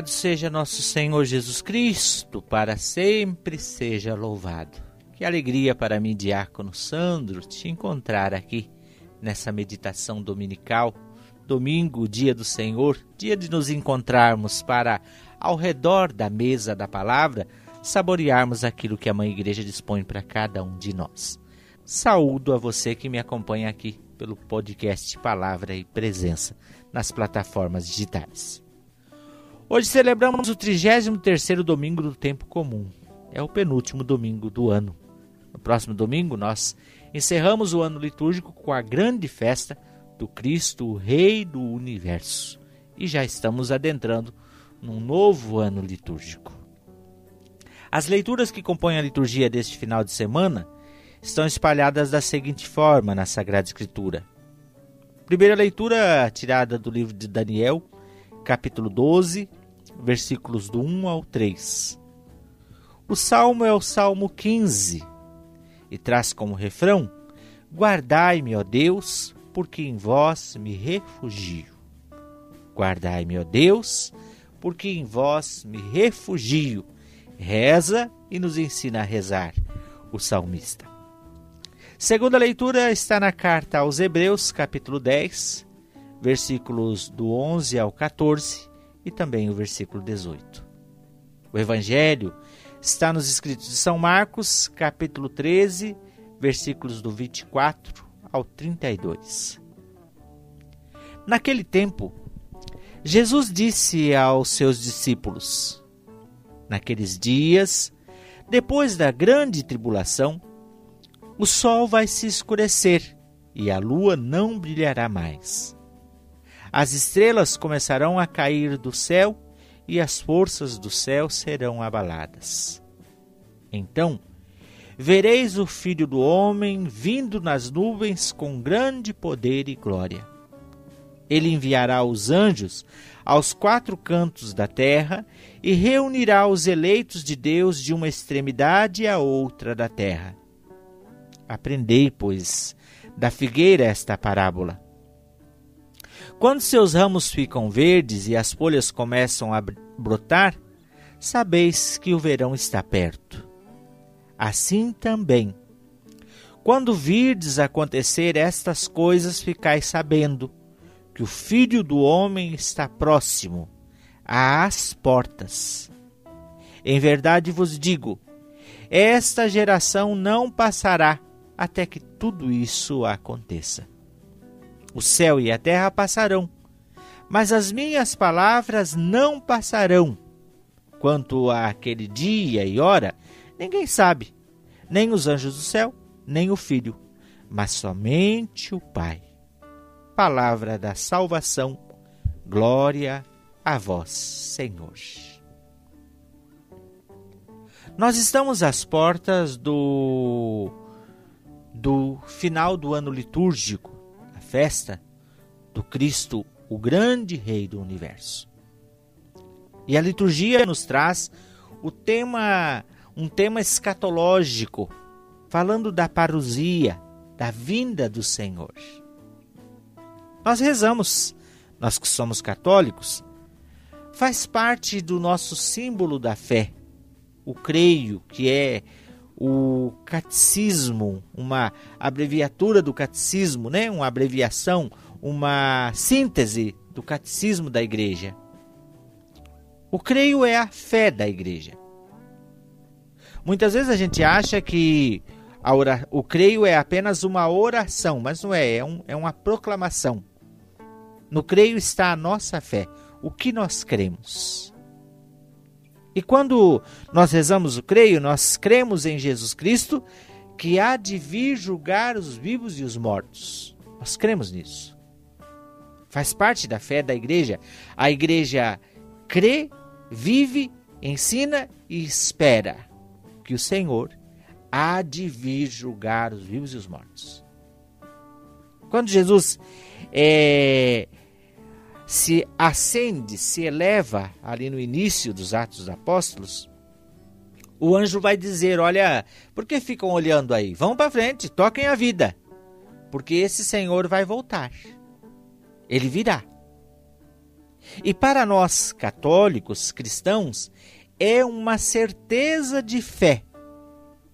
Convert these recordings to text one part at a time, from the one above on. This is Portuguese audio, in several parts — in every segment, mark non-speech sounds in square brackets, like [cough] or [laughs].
Louvado seja nosso Senhor Jesus Cristo, para sempre seja louvado. Que alegria para mim, Diácono Sandro, te encontrar aqui nessa meditação dominical. Domingo, dia do Senhor, dia de nos encontrarmos para, ao redor da mesa da palavra, saborearmos aquilo que a Mãe Igreja dispõe para cada um de nós. Saúdo a você que me acompanha aqui pelo podcast Palavra e Presença nas plataformas digitais. Hoje celebramos o 33º domingo do tempo comum. É o penúltimo domingo do ano. No próximo domingo nós encerramos o ano litúrgico com a grande festa do Cristo, o Rei do Universo. E já estamos adentrando num novo ano litúrgico. As leituras que compõem a liturgia deste final de semana estão espalhadas da seguinte forma na Sagrada Escritura. Primeira leitura tirada do livro de Daniel, capítulo 12, versículos do 1 ao 3. O salmo é o Salmo 15 e traz como refrão: Guardai-me, ó Deus, porque em vós me refugio. Guardai-me, ó Deus, porque em vós me refugio. Reza e nos ensina a rezar o salmista. Segunda leitura está na carta aos Hebreus, capítulo 10, versículos do 11 ao 14 e também o versículo 18. O Evangelho está nos escritos de São Marcos, capítulo 13, versículos do 24 ao 32. Naquele tempo, Jesus disse aos seus discípulos: Naqueles dias, depois da grande tribulação, o sol vai se escurecer e a lua não brilhará mais as estrelas começarão a cair do céu e as forças do céu serão abaladas. Então, vereis o Filho do Homem vindo nas nuvens com grande poder e glória. Ele enviará os anjos aos quatro cantos da terra e reunirá os eleitos de Deus de uma extremidade à outra da terra. Aprendei, pois, da figueira esta parábola. Quando seus ramos ficam verdes e as folhas começam a brotar, sabeis que o verão está perto. Assim também, quando virdes acontecer estas coisas, ficais sabendo que o Filho do Homem está próximo, às portas. Em verdade vos digo: esta geração não passará até que tudo isso aconteça. O céu e a terra passarão, mas as minhas palavras não passarão. Quanto àquele dia e hora, ninguém sabe, nem os anjos do céu, nem o filho, mas somente o Pai. Palavra da salvação, glória a vós, Senhor. Nós estamos às portas do do final do ano litúrgico festa do Cristo, o grande Rei do universo. E a liturgia nos traz o tema, um tema escatológico, falando da parousia, da vinda do Senhor. Nós rezamos, nós que somos católicos, faz parte do nosso símbolo da fé, o creio, que é o catecismo, uma abreviatura do catecismo, né? uma abreviação, uma síntese do catecismo da igreja. O creio é a fé da igreja. Muitas vezes a gente acha que ora, o creio é apenas uma oração, mas não é, é, um, é uma proclamação. No creio está a nossa fé, o que nós cremos. E quando nós rezamos o creio, nós cremos em Jesus Cristo, que há de vir julgar os vivos e os mortos. Nós cremos nisso. Faz parte da fé da igreja. A igreja crê, vive, ensina e espera que o Senhor há de vir julgar os vivos e os mortos. Quando Jesus é, se acende, se eleva ali no início dos Atos dos Apóstolos, o anjo vai dizer: Olha, por que ficam olhando aí? Vão para frente, toquem a vida, porque esse Senhor vai voltar. Ele virá. E para nós católicos, cristãos, é uma certeza de fé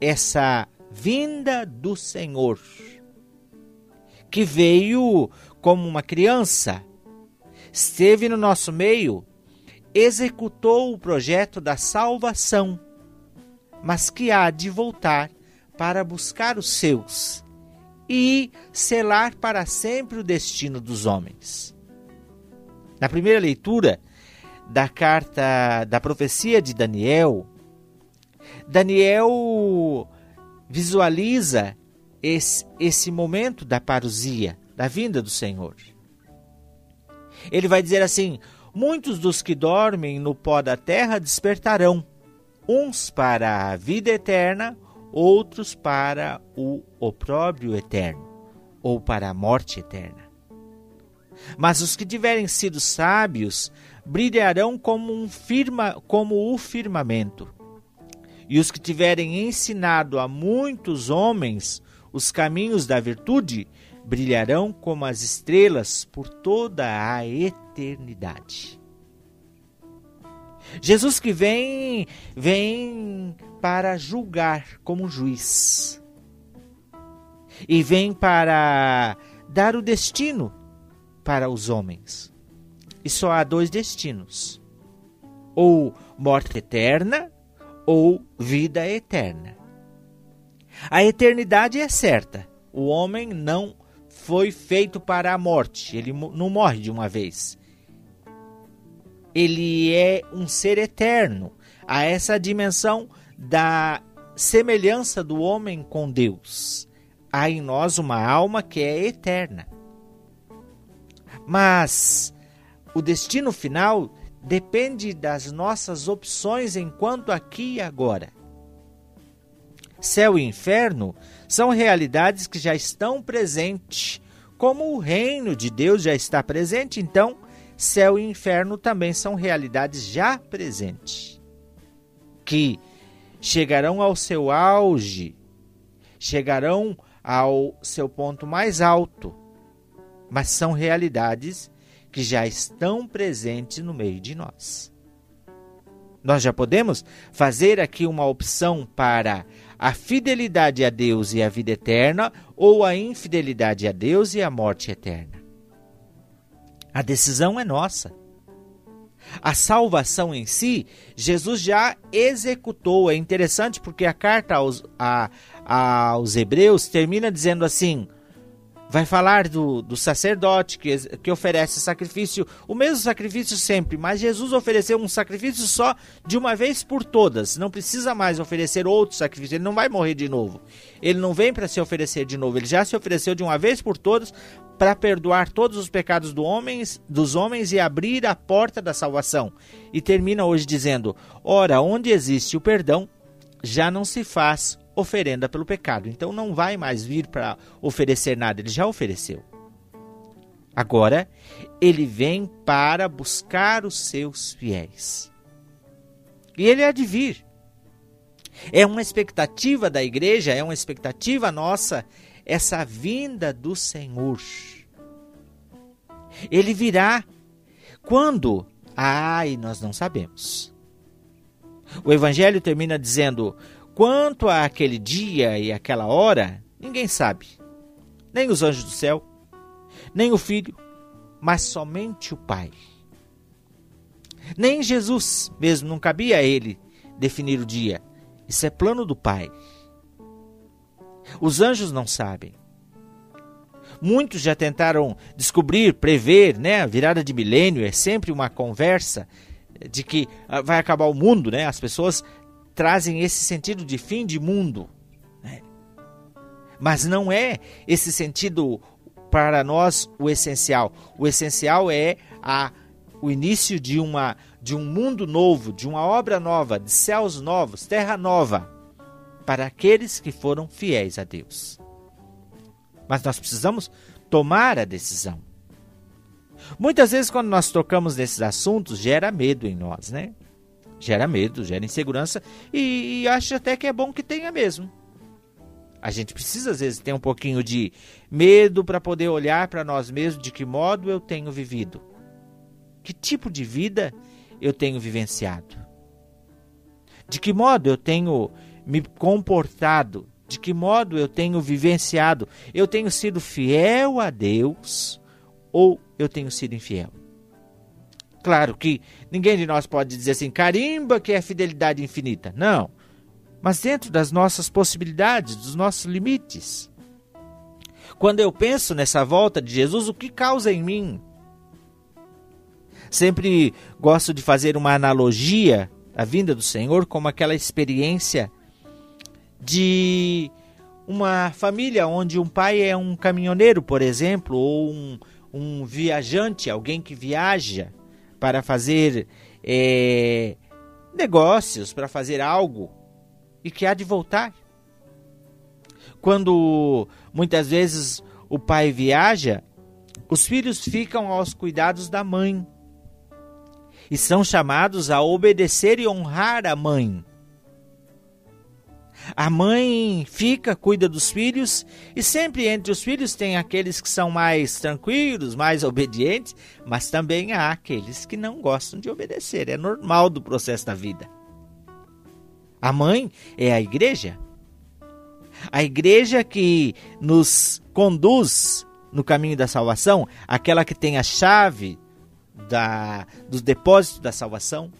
essa vinda do Senhor, que veio como uma criança, esteve no nosso meio, executou o projeto da salvação, mas que há de voltar para buscar os seus e selar para sempre o destino dos homens. Na primeira leitura da carta da profecia de Daniel, Daniel visualiza esse, esse momento da parousia, da vinda do Senhor. Ele vai dizer assim: Muitos dos que dormem no pó da terra despertarão, uns para a vida eterna, outros para o opróbrio eterno, ou para a morte eterna. Mas os que tiverem sido sábios brilharão como, um firma, como o firmamento. E os que tiverem ensinado a muitos homens os caminhos da virtude brilharão como as estrelas por toda a eternidade. Jesus que vem, vem para julgar como juiz. E vem para dar o destino para os homens. E só há dois destinos: ou morte eterna ou vida eterna. A eternidade é certa. O homem não foi feito para a morte, ele não morre de uma vez. Ele é um ser eterno. Há essa dimensão da semelhança do homem com Deus. Há em nós uma alma que é eterna. Mas o destino final depende das nossas opções enquanto aqui e agora. Céu e inferno são realidades que já estão presentes. Como o reino de Deus já está presente, então céu e inferno também são realidades já presentes. Que chegarão ao seu auge, chegarão ao seu ponto mais alto, mas são realidades que já estão presentes no meio de nós. Nós já podemos fazer aqui uma opção para a fidelidade a Deus e a vida eterna ou a infidelidade a Deus e a morte eterna. A decisão é nossa. A salvação em si, Jesus já executou. É interessante porque a carta aos, a, aos Hebreus termina dizendo assim: vai falar do, do sacerdote que, que oferece sacrifício, o mesmo sacrifício sempre, mas Jesus ofereceu um sacrifício só de uma vez por todas. Não precisa mais oferecer outro sacrifício, ele não vai morrer de novo. Ele não vem para se oferecer de novo, ele já se ofereceu de uma vez por todas para perdoar todos os pecados do homens, dos homens e abrir a porta da salvação. E termina hoje dizendo: Ora, onde existe o perdão, já não se faz oferenda pelo pecado. Então não vai mais vir para oferecer nada, ele já ofereceu. Agora, ele vem para buscar os seus fiéis. E ele há de vir. É uma expectativa da igreja, é uma expectativa nossa, essa vinda do Senhor. Ele virá quando? Ai, nós não sabemos. O evangelho termina dizendo: Quanto a aquele dia e aquela hora, ninguém sabe. Nem os anjos do céu, nem o Filho, mas somente o Pai. Nem Jesus mesmo, não cabia a ele definir o dia. Isso é plano do Pai. Os anjos não sabem. Muitos já tentaram descobrir, prever, né? A virada de milênio é sempre uma conversa de que ah, vai acabar o mundo, né? As pessoas trazem esse sentido de fim de mundo. Né? Mas não é esse sentido para nós o essencial. O essencial é a, o início de, uma, de um mundo novo, de uma obra nova, de céus novos, terra nova, para aqueles que foram fiéis a Deus. Mas nós precisamos tomar a decisão. Muitas vezes, quando nós tocamos nesses assuntos, gera medo em nós, né? Gera medo, gera insegurança e, e acho até que é bom que tenha mesmo. A gente precisa às vezes ter um pouquinho de medo para poder olhar para nós mesmos de que modo eu tenho vivido. Que tipo de vida eu tenho vivenciado? De que modo eu tenho me comportado? De que modo eu tenho vivenciado? Eu tenho sido fiel a Deus ou eu tenho sido infiel? Claro que ninguém de nós pode dizer assim, carimba que é fidelidade infinita. Não. Mas dentro das nossas possibilidades, dos nossos limites. Quando eu penso nessa volta de Jesus, o que causa em mim? Sempre gosto de fazer uma analogia à vinda do Senhor como aquela experiência de uma família onde um pai é um caminhoneiro, por exemplo, ou um, um viajante, alguém que viaja para fazer é, negócios, para fazer algo e que há de voltar. Quando muitas vezes o pai viaja, os filhos ficam aos cuidados da mãe e são chamados a obedecer e honrar a mãe. A mãe fica, cuida dos filhos, e sempre entre os filhos tem aqueles que são mais tranquilos, mais obedientes, mas também há aqueles que não gostam de obedecer. É normal do processo da vida. A mãe é a igreja. A igreja que nos conduz no caminho da salvação, aquela que tem a chave da, dos depósitos da salvação.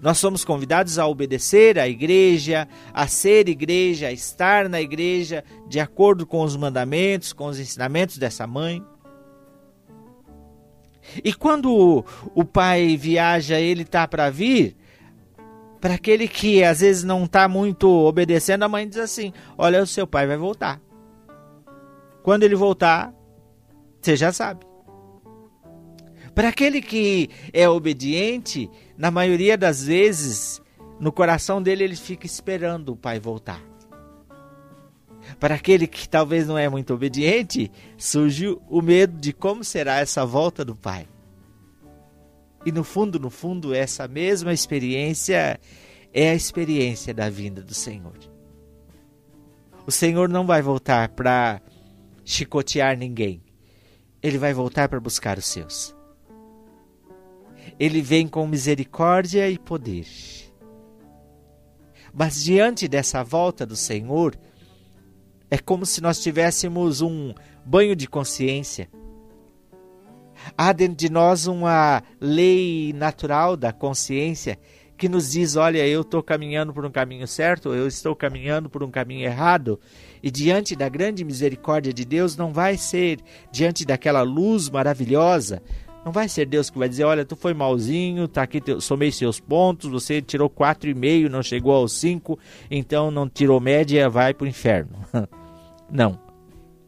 Nós somos convidados a obedecer à igreja, a ser igreja, a estar na igreja de acordo com os mandamentos, com os ensinamentos dessa mãe. E quando o pai viaja, ele está para vir, para aquele que às vezes não está muito obedecendo, a mãe diz assim: Olha, o seu pai vai voltar. Quando ele voltar, você já sabe. Para aquele que é obediente, na maioria das vezes, no coração dele ele fica esperando o pai voltar. Para aquele que talvez não é muito obediente, surge o medo de como será essa volta do pai. E no fundo, no fundo, essa mesma experiência é a experiência da vinda do Senhor. O Senhor não vai voltar para chicotear ninguém. Ele vai voltar para buscar os seus ele vem com misericórdia e poder. Mas diante dessa volta do Senhor, é como se nós tivéssemos um banho de consciência. Há dentro de nós uma lei natural da consciência que nos diz: olha, eu estou caminhando por um caminho certo, eu estou caminhando por um caminho errado, e diante da grande misericórdia de Deus, não vai ser diante daquela luz maravilhosa, não vai ser Deus que vai dizer, olha, tu foi malzinho, tá aqui, somei seus pontos, você tirou 4,5, não chegou aos 5, então não tirou média, vai para o inferno. [laughs] não.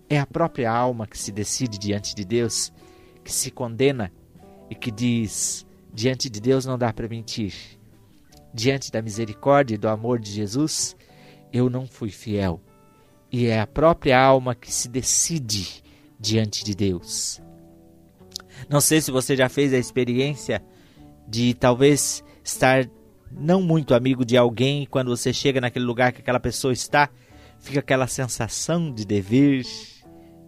É a própria alma que se decide diante de Deus, que se condena e que diz, diante de Deus não dá para mentir. Diante da misericórdia e do amor de Jesus, eu não fui fiel. E é a própria alma que se decide diante de Deus. Não sei se você já fez a experiência de talvez estar não muito amigo de alguém e quando você chega naquele lugar que aquela pessoa está, fica aquela sensação de dever,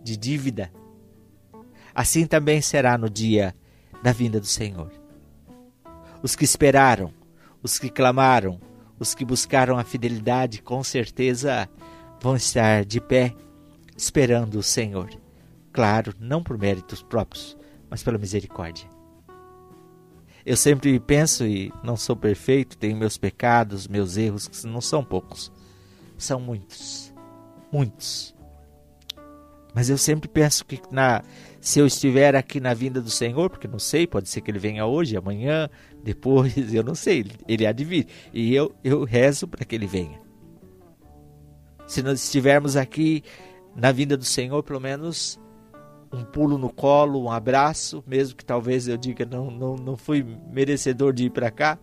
de dívida. Assim também será no dia da vinda do Senhor. Os que esperaram, os que clamaram, os que buscaram a fidelidade, com certeza vão estar de pé esperando o Senhor. Claro, não por méritos próprios, mas pela misericórdia. Eu sempre penso e não sou perfeito, tenho meus pecados, meus erros, que não são poucos, são muitos, muitos. Mas eu sempre penso que na, se eu estiver aqui na vinda do Senhor, porque não sei, pode ser que ele venha hoje, amanhã, depois, [laughs] eu não sei, ele há de vir. E eu, eu rezo para que ele venha. Se nós estivermos aqui na vinda do Senhor, pelo menos um pulo no colo, um abraço, mesmo que talvez eu diga não, não, não fui merecedor de ir para cá,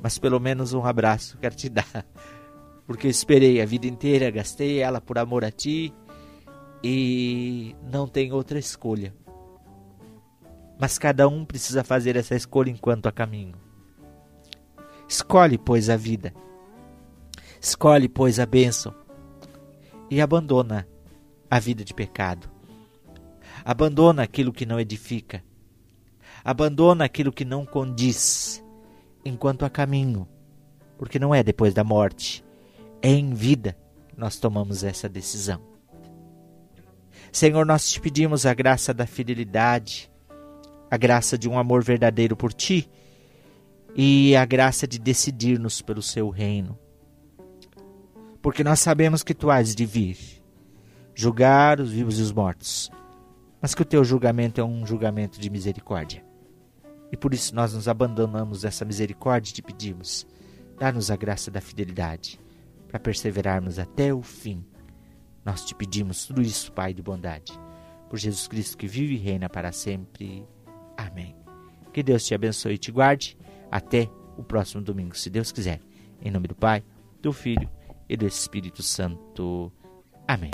mas pelo menos um abraço quero te [laughs] dar. Porque eu esperei a vida inteira, gastei ela por amor a ti e não tem outra escolha. Mas cada um precisa fazer essa escolha enquanto a caminho. Escolhe, pois, a vida. Escolhe, pois, a bênção. E abandona a vida de pecado Abandona aquilo que não edifica. abandona aquilo que não condiz, enquanto a caminho, porque não é depois da morte, é em vida que nós tomamos essa decisão. Senhor, nós te pedimos a graça da fidelidade, a graça de um amor verdadeiro por ti e a graça de decidir-nos pelo seu reino. Porque nós sabemos que tu has de vir, julgar os vivos e os mortos, mas que o teu julgamento é um julgamento de misericórdia. E por isso nós nos abandonamos dessa misericórdia e te pedimos, dá-nos a graça da fidelidade para perseverarmos até o fim. Nós te pedimos tudo isso, Pai de bondade, por Jesus Cristo que vive e reina para sempre. Amém. Que Deus te abençoe e te guarde. Até o próximo domingo, se Deus quiser. Em nome do Pai, do Filho e do Espírito Santo. Amém.